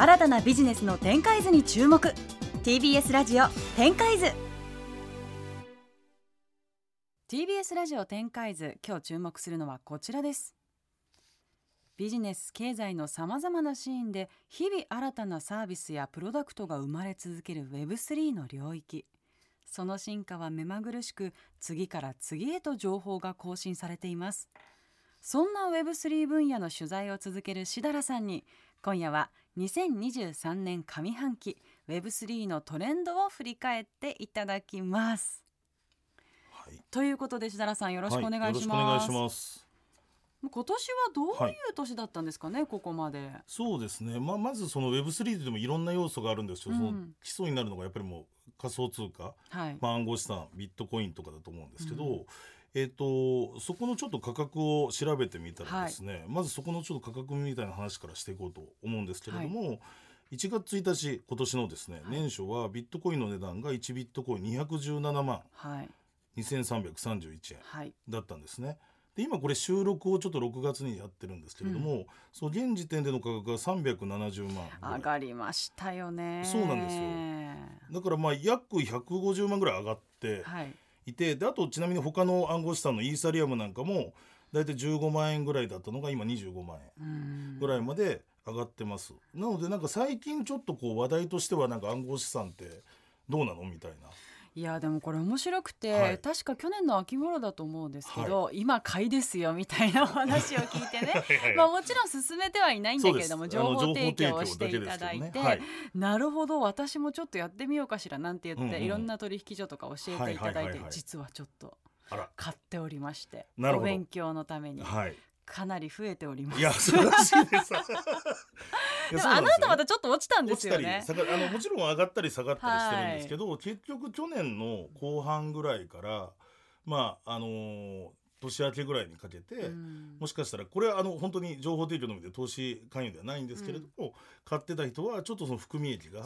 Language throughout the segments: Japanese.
新たなビジネスの展開図に注目。TBS ラジオ展開図。TBS ラジオ展開図今日注目するのはこちらです。ビジネス経済のさまざまなシーンで日々新たなサービスやプロダクトが生まれ続ける Web3 の領域。その進化は目まぐるしく次から次へと情報が更新されています。そんな Web3 分野の取材を続けるしだらさんに今夜は2023年上半期 Web3 のトレンドを振り返っていただきます。はい、ということでしだらさんよろしくお願いします。はいよろしくお願いします。今年はどういう年だったんですかね、ここまで。そうですね。まあまずその Web3 でもいろんな要素があるんですけど、うんその基礎になるのがやっぱりもう仮想通貨、はい。まあ暗号資産、ビットコインとかだと思うんですけど、うんえっ、とそこのちょっと価格を調べてみたらですね、まずそこのちょっと価格みたいな話からしていこうと思うんですけれども。1月1日今年のですね、はい年初はビットコインの値段が1ビットコイン217万はい。2331円はい。だったんですね。で今これ収録をちょっと6月にやってるんですけれども、その現時点での価格が370万上がりましたよね。そうなんですよだからまあ約150万ぐらい上がってはい。いてであとちなみに他の暗号資産のイーサリアムなんかも大体15万円ぐらいだったのが今25万円うんぐらいまで上がってます。なのでなんか最近ちょっとこう話題としてはなんか暗号資産ってどうなの？みたいな。いやでもこれ面白くて、はい。確か去年の秋頃だと思うんですけど、今買いですよみたいなお話を聞いてね。はいはいまあもちろん進めてはいないんだけれども情報提供をしていただいて、ねはい。なるほど私もちょっとやってみようかしらなんて言って、うんうん。いろんな取引所とか教えていただいて、はいはいはいはい実はちょっと買っておりましてお勉強のために。はい。かなり増えております。いや素晴らしいです。でもあの後またちょっと落ちたんですよ落ちねあのもちろん上がったり下がったりしてるんですけど、結局去年の後半ぐらいからまああのー年明けぐらいにかけて、うんもしかしたらこれはあの本当に情報提供のみで投資関与ではないんですけれども、買ってた人はちょっとその含み益が。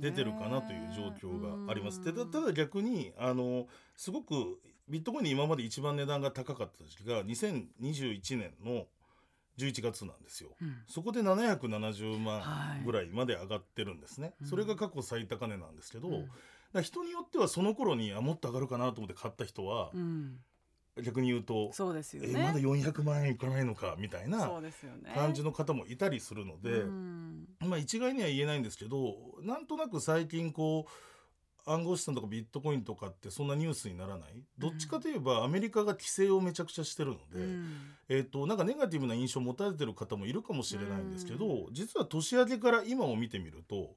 出てるかなという状況があります。でたたうんだ逆にあのすごくビットコインで今まで一番値段が高かった時期が2021年の11月なんですよ。うんそこで770万はいぐらいまで上がってるんですね。うんそれが過去最高値なんですけど、うん人によってはその頃にあもっと上がるかなと思って買った人は、うん逆に言うと、そうですよえね。まだ400万円いかないのかみたいな。感じの方もいたりするので、うんまあ一概には言えないんですけどなんとなく最近こう暗号資産とかビットコインとかってそんなニュースにならない？どっちかといえばアメリカが規制をめちゃくちゃしてるので、うんえー、となんかネガティブな印象を持たれてる方もいるかもしれないんですけど、実は年明けから今を見てみると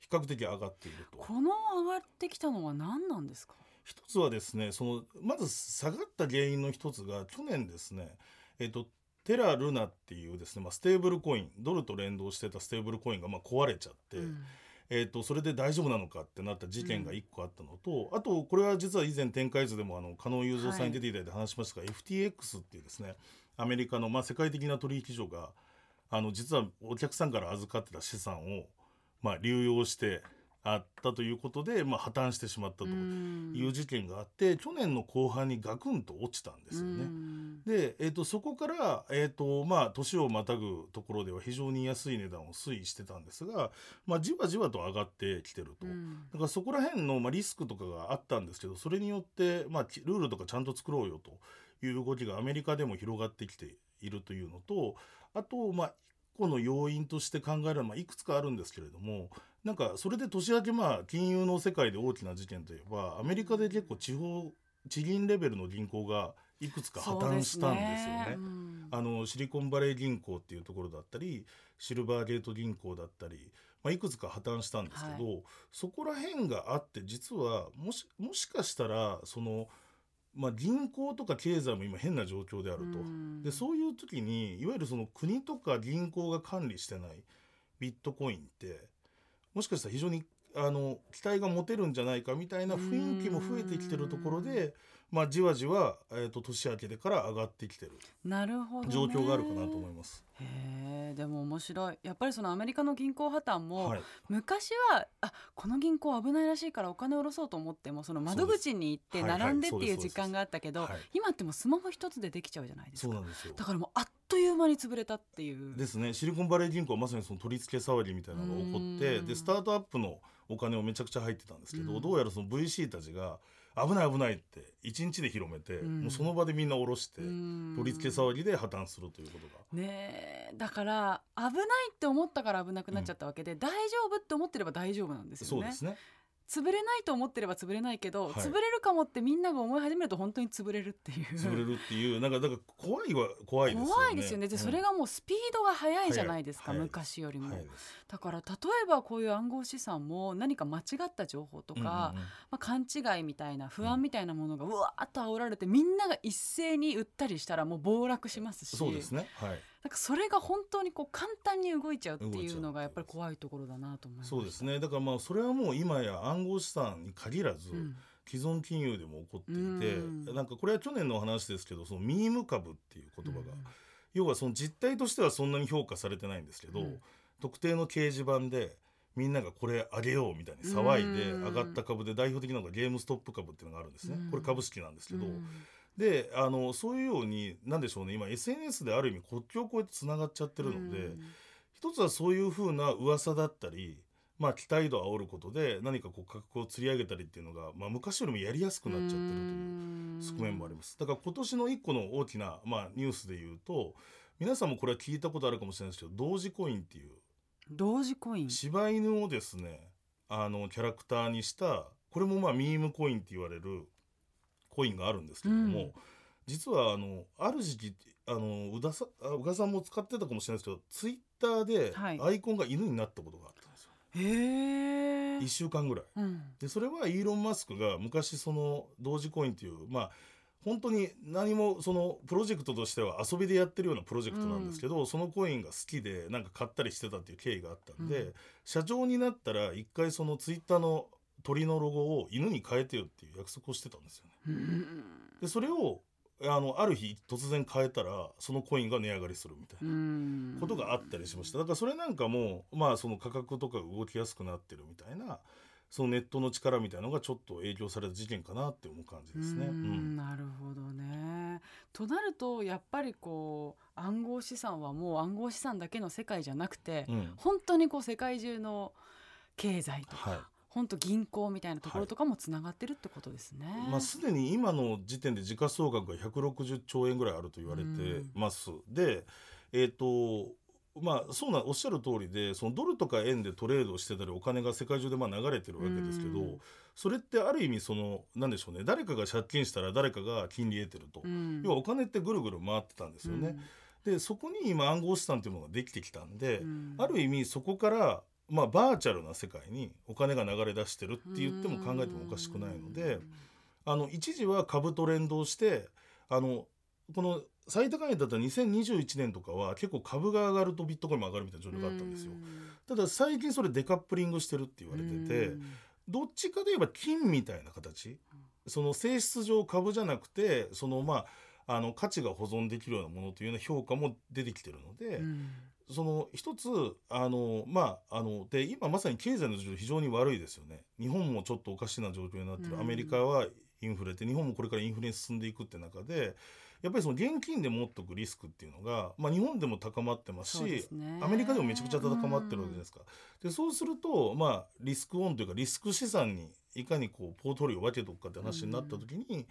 比較的上がっていると。この上がってきたのは何なんですか？一つはですねそのまず下がった原因の一つが去年ですね、えー、とテラルナっていうですね、まあ、ステーブルコインドルと連動してたステーブルコインがまあ壊れちゃって。うんえー、とそれで大丈夫なのかってなった事件が1個あったのと、あとこれは実は以前展開図でもあの加納雄三さんに出ていただいて話しましたが、FTX っていうですねアメリカのまあ世界的な取引所があの実はお客さんから預かってた資産をまあ流用してあったということで、まあ、破綻してしまったという事件があって、去年の後半にガクンと落ちたんですよね。うんで、えー、とそこから、えーとまあ、年をまたぐところでは非常に安い値段を推移してたんですが、まあ、じわじわと上がってきてると。うんだからそこら辺の、まあ、リスクとかがあったんですけどそれによって、まあ、きルールとかちゃんと作ろうよという動きがアメリカでも広がってきているというのとあと、まあ、一個の要因として考えるのは、まあ、いくつかあるんですけれどもなんかそれで年明けまあ金融の世界で大きな事件といえばアメリカで結構地方地銀レベルの銀行がいくつか破綻したんですよね。うん。あのシリコンバレー銀行っていうところだったりシルバーゲート銀行だったり、まあ、いくつか破綻したんですけど、そこら辺があって実はもしもしかしたらその、まあ、銀行とか経済も今変な状況であると。うん。でそういう時にいわゆるその国とか銀行が管理してないビットコインってもしかしたら非常にあの期待が持てるんじゃないかみたいな雰囲気も増えてきてるところで、まあ、じわじわ、えー、と年明けてから上がってきてる。なるほど、ね、状況があるかなと思います。へえでも面白い。やっぱりそのアメリカの銀行破綻も、はい、昔はあこの銀行危ないらしいからお金を下ろそうと思ってもその窓口に行って並んでってはいう時間があったけど、はい。今ってもうスマホ一つでできちゃうじゃないですか。そうなんですよ。だからもうあっという間に潰れたっていう。ですね。シリコンバレー銀行はまさにその取り付け騒ぎみたいなのが起こってうん。でスタートアップのお金をめちゃくちゃ入ってたんですけど、うん。どうやらその VC たちが危ない危ないって1日で広めて、うん。もうその場でみんな下ろして、うん。取り付け騒ぎで破綻するということが。ねえ。だから危ないって思ったから危なくなっちゃったわけで、大丈夫って思ってれば大丈夫なんですよね。そうですね潰れないと思ってれば潰れないけど、はい。潰れるかもってみんなが思い始めると本当に潰れるっていう。潰れるっていうなんかだから怖いは怖いですよね。怖いですよね。で、うんそれがもうスピードが速いじゃないですか、昔よりも、だから例えばこういう暗号資産も何か間違った情報とか、うんうんうん。まあ、勘違いみたいな不安みたいなものがうわーっと煽られてみんなが一斉に売ったりしたらもう暴落しますし。そうですね。はい。なんかそれが本当にこう簡単に動いちゃうっていうのがやっぱり怖いところだなと思います。そうですね。だからまあそれはもう今や暗号資産に限らず、うん。既存金融でも起こっていて、うん。なんかこれは去年の話ですけどそのミーム株っていう言葉が、うん。要はその実態としてはそんなに評価されてないんですけど、うん。特定の掲示板でみんながこれあげようみたいに騒いでうん。上がった株で代表的なのがゲームストップ株っていうのがあるんですね、うん。これ株式なんですけど、うん。であのそういうようになんでしょうね今 SNS である意味国境を越えてつながっちゃってるので、うん。一つはそういうふうな噂だったり、まあ、期待度を煽ることで何かこう価格を釣り上げたりっていうのが、まあ、昔よりもやりやすくなっちゃってるという側面もあります。だから今年の一個の大きな、まあ、ニュースで言うと皆さんもこれは聞いたことあるかもしれないですけど同時コインっていう。同時コイン。柴犬をですねあのキャラクターにしたこれもまあミームコインって言われるコインがあるんですけれども、うん。実はあのある時期あの宇田さあ宇賀さんも使ってたかもしれないですけどツイッターではい。アイコンが犬になったことがあったんですよ、へえ1週間ぐらい。うん。でそれはイーロン・マスクが昔その同時コインっていうまあ本当に何もそのプロジェクトとしては遊びでやってるようなプロジェクトなんですけど、そのコインが好きでなんか買ったりしてたっていう経緯があったんで、うん。社長になったら一回そのツイッターの鳥のロゴを犬に変えてよっていう約束をしてたんですよね。うん。でそれをあのある日突然変えたらそのコインが値上がりするみたいな。うんことがあったりしましただからそれなんかもまあその価格とかが動きやすくなってるみたいなそのネットの力みたいなのがちょっと影響された事件かなって思う感じですね。ううんんなるほどね。となるとやっぱりこう暗号資産はもう暗号資産だけの世界じゃなくて、うん本当にこう世界中の経済とか、はい本当銀行みたいなところとかもつながってるってことですね。まあ、すでに今の時点で時価総額が160兆円ぐらいあると言われてます。で、えっ、とまあそうなおっしゃる通りでそのドルとか円でトレードしてたりお金が世界中でまあ流れてるわけですけど、うん。それってある意味そのなんでしょうね誰かが借金したら誰かが金利得てると、うん。要はお金ってぐるぐる回ってたんですよね。でそこに今暗号資産というものができてきたんで、うん。ある意味そこから、まあ、バーチャルな世界にお金が流れ出してるって言っても考えてもおかしくないので。あの一時は株と連動してあのこの最高値だったら2021年とかは結構株が上がるとビットコインも上がるみたいな状況があったんですよ。ただ最近それデカップリングしてるって言われてて、うん。どっちかといえば金みたいな形。その性質上株じゃなくてそのまああの価値が保存できるようなものというような評価も出てきてるので、うんその一つあのまああので今まさに経済の状況非常に悪いですよね。日本もちょっとおかしな状況になってる、うん。アメリカはインフレで日本もこれからインフレに進んでいくって中でやっぱりその現金で持っとくリスクっていうのが、まあ、日本でも高まってますしすね。アメリカでもめちゃくちゃ高まってるわけじゃないですか。でそうすると、まあ、リスクオンというかリスク資産にいかにこうポートリオを分けておくかって話になった時に、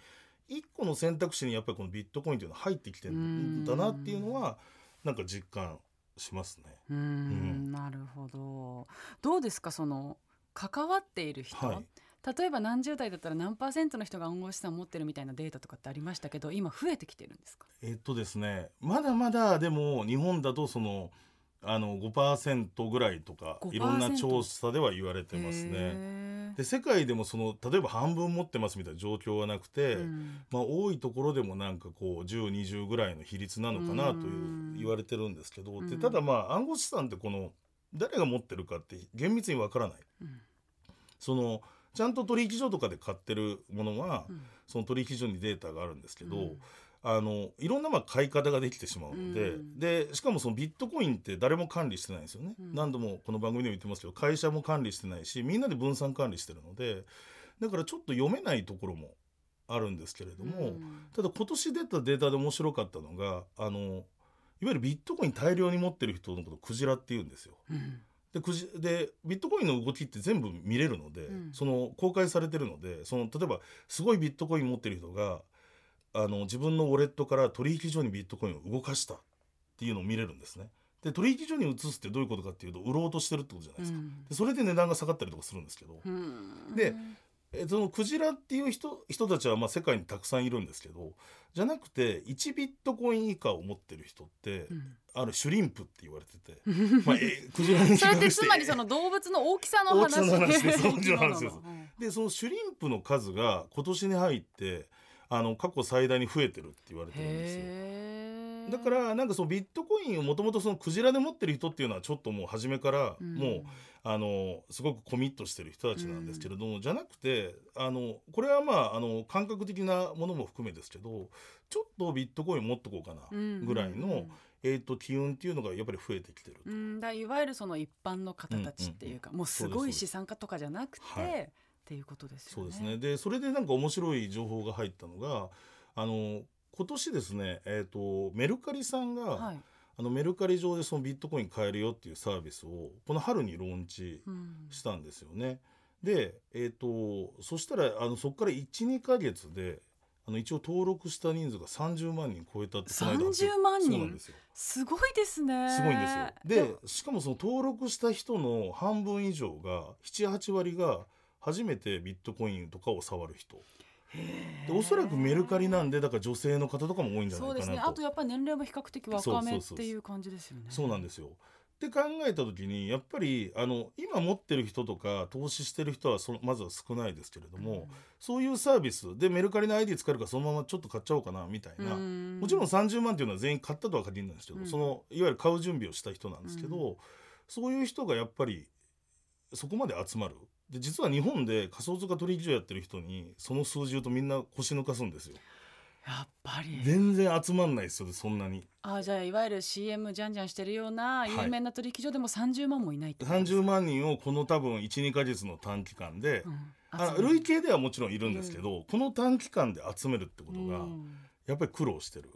一個の選択肢にやっぱりこのビットコインというのは入ってきてるんだなっていうのはなんか実感しますね。うーん。なるほど。どうですかその関わっている人、はい。例えば何十代だったら何パーセントの人が暗号資産持ってるみたいなデータとかってありましたけど今増えてきてるんですか？えっとですねまだまだでも日本だとそのあの5%ぐらいとか5%いろんな調査では言われてますね。で世界でもその例えば半分持ってますみたいな状況はなくて、うん。まあ、多いところでもなんかこう1020ぐらいの比率なのかなといううん。言われてるんですけど、うん。でただまあ暗号資産ってこの誰が持ってるかって厳密にわからない。うん。そのちゃんと取引所とかで買ってるものは、うん。その取引所にデータがあるんですけど、うんあのいろんなまあ買い方ができてしまうので,、うん。でしかもそのビットコインって誰も管理してないんですよね、うん。何度もこの番組でも言ってますけど会社も管理してないしみんなで分散管理してるのでだからちょっと読めないところもあるんですけれども、うん。ただ今年出たデータで面白かったのがあのいわゆるビットコイン大量に持ってる人のことをクジラって言うんですよ。うん。でくじでビットコインの動きって全部見れるので、うん。その公開されてるのでその例えばすごいビットコイン持ってる人があの自分のウォレットから取引所にビットコインを動かしたっていうのを見れるんですね。で取引所に移すってどういうことかっていうと売ろうとしてるってことじゃないですか。でそれで値段が下がったりとかするんですけど、うん。でえそのクジラっていう人人たちはまあ世界にたくさんいるんですけどじゃなくて1ビットコイン以下を持ってる人って、うん。あるシュリンプって言われてて、まあ、えクジラに比それってつまりその動物の大きさの話。大きさの話です。でそのシュリンプの数が今年に入ってあの過去最大に増えてるって言われてるんですよ。だからなんかそのビットコインをもともとそのクジラで持ってる人っていうのはちょっともう初めからうん。もう、あのすごくコミットしてる人たちなんですけれども、じゃなくてあのこれはまああの感覚的なものも含めですけどちょっとビットコイン持っとこうかなうんぐらいの、えー、と機運っていうのがやっぱり増えてきてると。うん、だいわゆるその一般の方たちっていうか、もうすごい資産家とかじゃなくて、はいっていうことですよね。そうですねでそれでなんか面白い情報が入ったのがあの今年ですね、えー、とメルカリさんが、はい。あのメルカリ上でそのビットコイン買えるよっていうサービスをこの春にローンチうんしたんですよね。で、えー、とそしたらあのそこから12ヶ月であの一応登録した人数が30万人超えたってこの間30万人？そうなんですよすごいですね。すごいんですよ。でしかもその登録した人の半分以上が78割が初めてビットコインとかを触る人。でおそらくメルカリなんでだから女性の方とかも多いんじゃないかなと。そうですね。あとやっぱり年齢も比較的若めっていう感じですよね。そうなんですよ。って考えた時にやっぱりあの今持ってる人とか投資してる人はそのまずは少ないですけれども、そういうサービスでメルカリの ID 使えるからそのままちょっと買っちゃおうかなみたいな、うん。もちろん30万っていうのは全員買ったとは限らないんですけど、うん。そのいわゆる買う準備をした人なんですけど、うそういう人がやっぱりそこまで集まる？で実は日本で仮想通貨取引所やってる人にその数字言うとみんな腰抜かすんですよやっぱり。全然集まんないですよそんなにあじゃあいわゆる CM じゃんじゃんしてるような有名な取引所でも30万もいないってことですか？30万人をこの多分12ヶ月の短期間で、うんあ累計ではもちろんいるんですけど、この短期間で集めるってことがうんやっぱり苦労してる。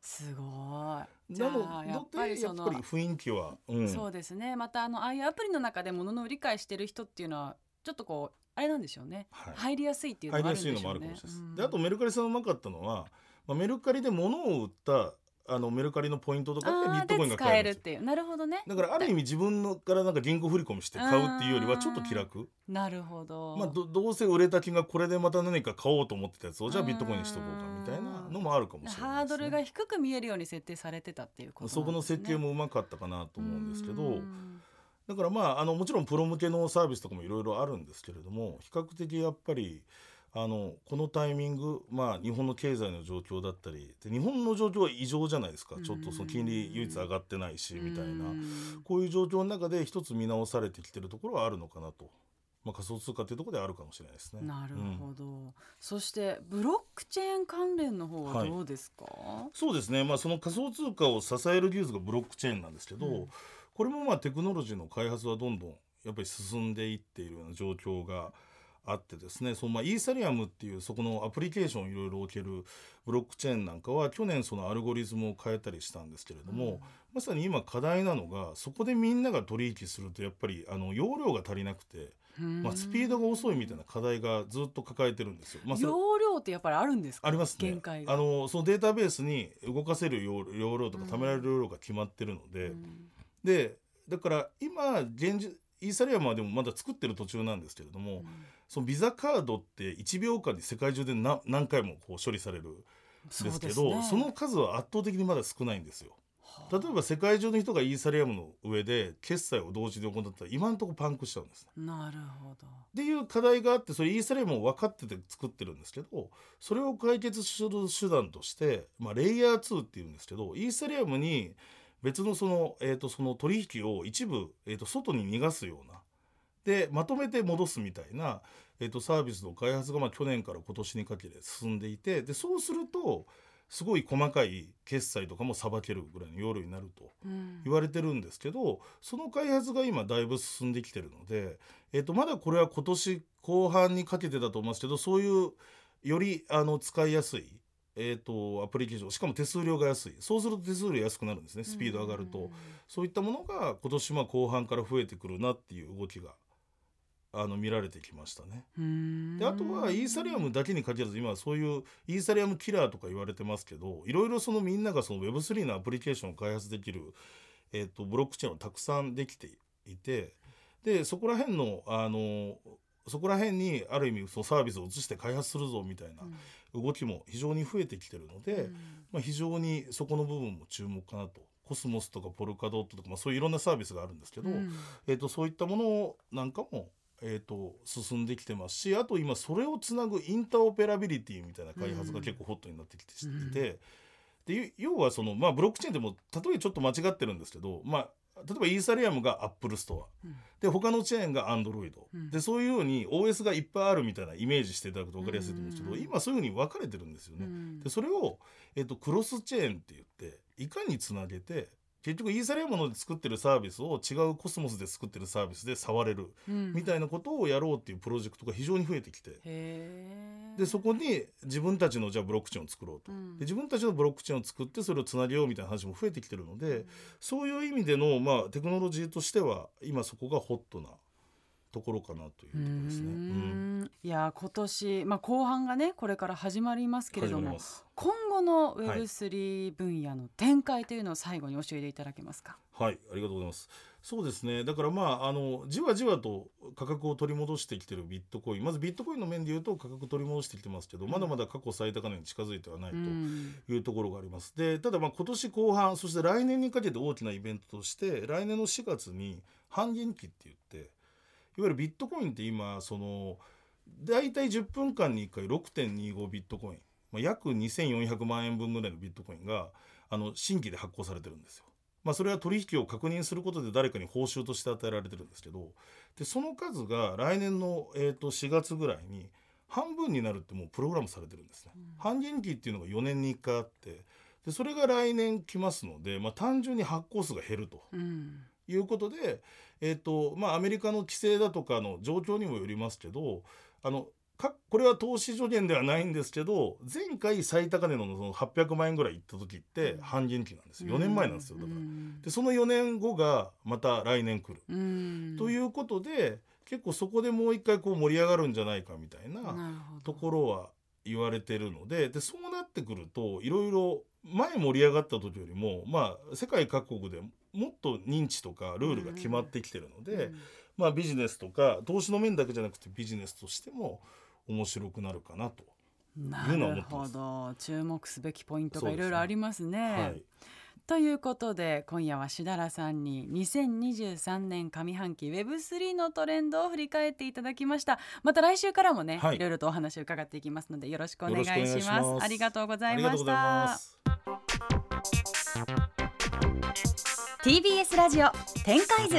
すごい。じゃなのあやっぱりそのでやっぱり雰囲気は、うん、そうですね。またあのああいうアプリの中で物の理解してる人っていうのはちょっとこうあれなんでしょうね、はい。入りやすいっていうの入りやがあるんでしょうね。すいのもあるかもしれないです。うん。であとメルカリさんうまかったのは、まあ、メルカリで物を売ったあのメルカリのポイントとかでビットコインでが買えるっていう。なるほどね。だからある意味自分のからなんか銀行振り込みして買うっていうよりはちょっと気楽。なるほど、まあ、どどうせ売れた金がこれでまた何か買おうと思ってたやつをじゃあビットコインにしとこうかみたいなのもあるかもしれないね。ハードルが低く見えるように設定されてたっていうことね。そこの設計もうまかったかなと思うんですけどうん。だからまああのもちろんプロ向けのサービスとかもいろいろあるんですけれども比較的やっぱりあのこのタイミング、まあ、日本の経済の状況だったりで日本の状況は異常じゃないですか。うん。ちょっとその金利唯一上がってないしみたいな。うん。こういう状況の中で一つ見直されてきてるところはあるのかなと、まあ、仮想通貨っていうところであるかもしれないですね。なるうんほど、そしてブロックチェーン関連の方はどうですか、そうですね、まあ、その仮想通貨を支える技術がブロックチェーンなんですけど、うん。これもまあテクノロジーの開発はどんどんやっぱり進んでいっているような状況があってですねそのまあイーサリアムっていうそこのアプリケーションをいろいろ置けるブロックチェーンなんかは去年そのアルゴリズムを変えたりしたんですけれども、まさに今課題なのがそこでみんなが取引するとやっぱりあの容量が足りなくて、うん。まあ、スピードが遅いみたいな課題がずっと抱えてるんですよ。まあ、容量ってやっぱりあるんですか？ありますね。限界が。あのそのデータベースに動かせる容容量とかうん貯められる容量が決まってるので、うん。でだから今現実イーサリアムはでもまだ作ってる途中なんですけれども、そのビザカードって1秒間に世界中で何何回もこう処理されるんですけどそねの数は圧倒的にまだ少ないんですよ。はあ例えば世界中の人がイーサリアムの上で決済を同時で行ったら今のところパンクしちゃうんですね。なるほどっていう課題があってそれイーサリアムも分かってて作ってるんですけどそれを解決する手段として、まあ、レイヤー2っていうんですけどイーサリアムに別のその,、えー、とその取引を一部、えー、と外に逃がすようなでまとめて戻すみたいな、えー、とサービスの開発がまあ去年から今年にかけて進んでいてでそうするとすごい細かい決済とかもさばけるぐらいの夜になるとうん。言われてるんですけどその開発が今だいぶ進んできてるので、えー、とまだこれは今年後半にかけてだと思いますけどそういうよりあの使いやすい、えー、とアプリケーションしかも手数料が安い。そうすると手数料安くなるんですね。スピード上がると、そういったものが今年まあ後半から増えてくるなっていう動きがあの見られてきましたね。うんであとはイーサリアムだけに限らず今はそういうイーサリアムキラーとか言われてますけどいろいろそのみんながその Web3 のアプリケーションを開発できる、えー、とブロックチェーンをたくさんできていてでそこら辺のあのそこら辺にある意味そのサービスを移して開発するぞみたいな動きも非常に増えてきてるので、まあ、非常にそこの部分も注目かなと。コスモスとかポルカドットとか、まあ、そういういろんなサービスがあるんですけど、うんえー、とそういったものなんかも、えー、と進んできてますしあと今それをつなぐインターオペラビリティみたいな開発が結構ホットになってきてうん。でゆ要はその、まあ、ブロックチェーンでも例えちょっと間違ってるんですけど、まあ、例えばイーサリアムがアップルストア。うん。で他のチェーンがアンドロイド、うん。でそういうように OS がいっぱいあるみたいなイメージしていただくと分かりやすいと思うんですけど、うん。今そういうふうに分かれてるんですよね。うん。でそれを、えっとクロスチェーンって言っていかにつなげて結局イーサリアムので作ってるサービスを違うコスモスで作ってるサービスで触れるうん。みたいなことをやろうっていうプロジェクトが非常に増えてきてへー。でそこに自分たちのじゃあブロックチェーンを作ろうと、うん。で自分たちのブロックチェーンを作ってそれをつなげようみたいな話も増えてきてるので、そういう意味での、まあ、テクノロジーとしては今そこがホットなところかなというところですね。ううんんいや今年、まあ、後半がねこれから始まりますけれども今後のはい Web3 分野の展開というのを最後に教えていただけますか？はい、ありがとうございます。そうですね。だからまああのじわじわと価格を取り戻してきてるビットコイン、まずビットコインの面で言うと価格取り戻してきてますけど、まだまだ過去最高値に近づいてはないとうんいうところがあります。で、ただまあ今年後半、そして来年にかけて大きなイベントとして、来年の4月に半減期って言って、いわゆるビットコインって今その大体10分間に1回6.25ビットコイン、まあ、約2400万円分ぐらいのビットコインがあの新規で発行されてるんですよ。まあ、それは取引を確認することで誰かに報酬として与えられてるんですけどでその数が来年の、えー、と4月ぐらいに半分になるってもうプログラムされてるんですね。半減期っていうのが4年に1回あってでそれが来年来ますので、まあ、単純に発行数が減るとうんいうことで、えーとまあ、アメリカの規制だとかの状況にもよりますけどあのかこれは投資助言ではないんですけど前回最高値のその800万円ぐらいいった時って半減期なんです4年前なんですよだから。でその4年後がまた来年来る。うん。ということで結構そこでもう一回こう盛り上がるんじゃないかみたいなところは言われてるのででそうなってくるといろいろ前盛り上がった時よりもまあ世界各国でもっと認知とかルールが決まってきてるので、うんまあビジネスとか投資の面だけじゃなくてビジネスとしても面白くなるかなと。ないうのは思るほってます。ど。注目すべきポイントがいろいろありますね。はい、ということで今夜はしだらさんに2023年上半期 Web3 のトレンドを振り返っていただきました。また来週からもね、はい。い、ろいろとお話を伺っていきますのでよろしくお願いします。ありがとうございました。す。TBS ラジオ展開図